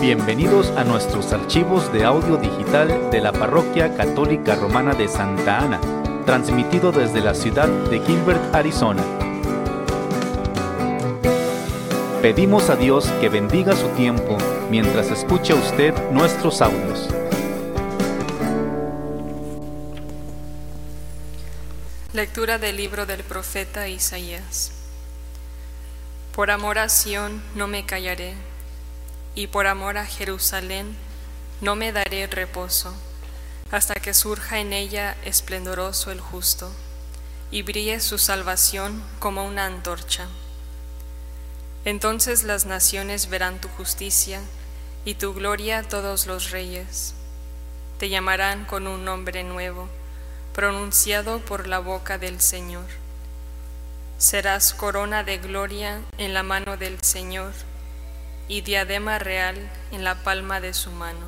Bienvenidos a nuestros archivos de audio digital de la Parroquia Católica Romana de Santa Ana, transmitido desde la ciudad de Gilbert, Arizona. Pedimos a Dios que bendiga su tiempo mientras escucha usted nuestros audios. Lectura del libro del profeta Isaías. Por amor a Sión no me callaré, y por amor a Jerusalén no me daré reposo, hasta que surja en ella esplendoroso el justo, y brille su salvación como una antorcha. Entonces las naciones verán tu justicia, y tu gloria todos los reyes. Te llamarán con un nombre nuevo, pronunciado por la boca del Señor. Serás corona de gloria en la mano del Señor y diadema real en la palma de su mano.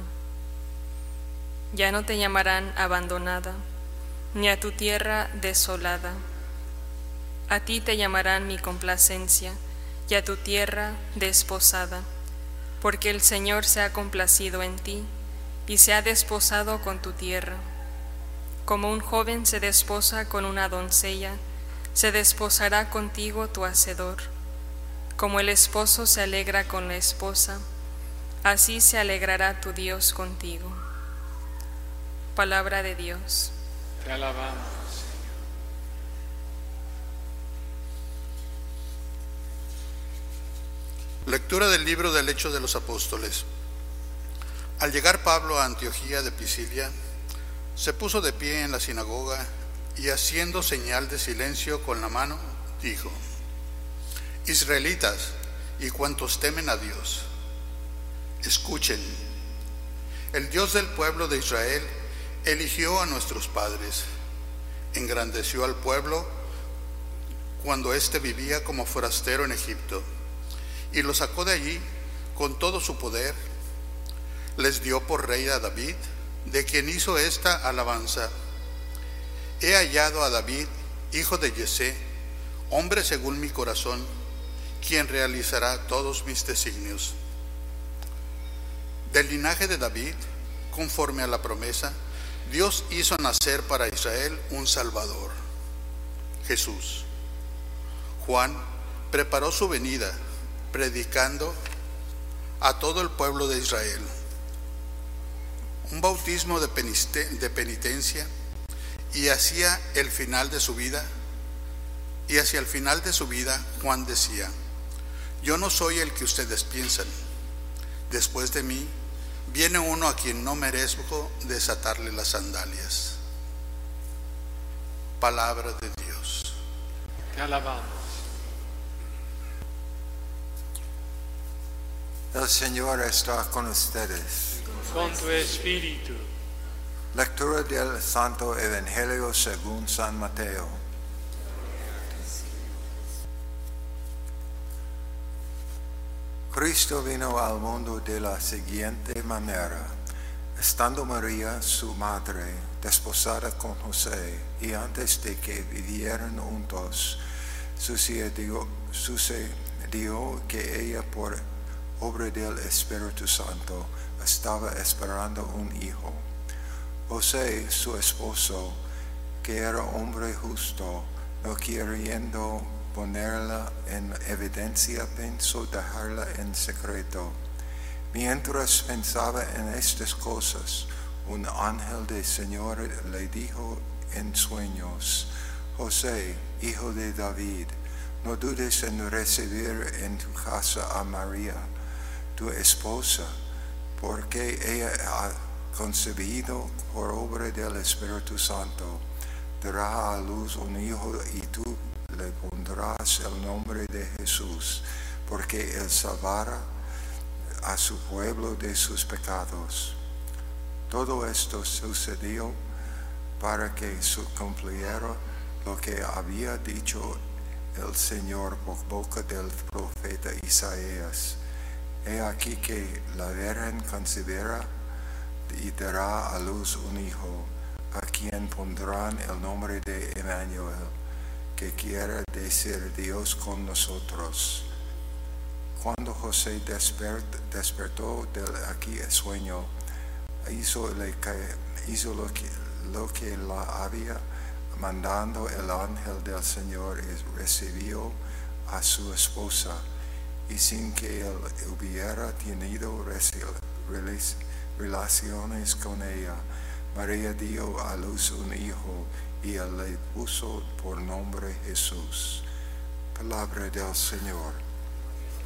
Ya no te llamarán abandonada, ni a tu tierra desolada. A ti te llamarán mi complacencia, y a tu tierra desposada, porque el Señor se ha complacido en ti, y se ha desposado con tu tierra. Como un joven se desposa con una doncella, se desposará contigo tu hacedor como el esposo se alegra con la esposa, así se alegrará tu Dios contigo. Palabra de Dios. Te alabamos, Lectura del libro del Hecho de los Apóstoles. Al llegar Pablo a Antioquía de Pisilia, se puso de pie en la sinagoga y haciendo señal de silencio con la mano, dijo, Israelitas y cuantos temen a Dios, escuchen, el Dios del pueblo de Israel eligió a nuestros padres, engrandeció al pueblo cuando éste vivía como forastero en Egipto, y lo sacó de allí con todo su poder, les dio por rey a David, de quien hizo esta alabanza. He hallado a David, hijo de Yesé, hombre según mi corazón, quien realizará todos mis designios. Del linaje de David, conforme a la promesa, Dios hizo nacer para Israel un Salvador, Jesús. Juan preparó su venida, predicando a todo el pueblo de Israel. Un bautismo de penitencia y hacia el final de su vida, y hacia el final de su vida, Juan decía, yo no soy el que ustedes piensan. Después de mí viene uno a quien no merezco desatarle las sandalias. Palabra de Dios. te alabamos. El Señor está con ustedes. Con tu espíritu. Lectura del Santo Evangelio según San Mateo. Cristo vino al mundo de la siguiente manera. Estando María, su madre, desposada con José, y antes de que vivieran juntos, sucedió, sucedió que ella por obra del Espíritu Santo estaba esperando un hijo. José, su esposo, que era hombre justo, no queriendo ponerla en evidencia, pensó dejarla en secreto. Mientras pensaba en estas cosas, un ángel del Señor le dijo en sueños, José, hijo de David, no dudes en recibir en tu casa a María, tu esposa, porque ella ha concebido por obra del Espíritu Santo, dará a luz un hijo y tú le pondrás el nombre de Jesús, porque él salvará a su pueblo de sus pecados. Todo esto sucedió para que se cumpliera lo que había dicho el Señor por boca del profeta Isaías. He aquí que la Virgen concebirá y dará a luz un hijo, a quien pondrán el nombre de Emmanuel que quiera decir Dios con nosotros. Cuando José despert- despertó del aquí sueño, hizo, lo, que, lo que la había mandando el ángel del Señor y recibió a su esposa. Y sin que él hubiera tenido relaciones con ella, María dio a luz un hijo y él le puso por nombre Jesús. Palabra del Señor.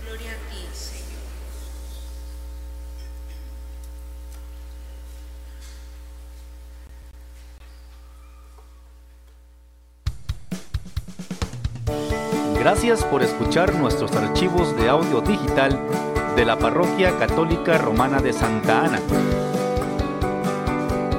Gloria a ti, Señor. Gracias por escuchar nuestros archivos de audio digital de la Parroquia Católica Romana de Santa Ana.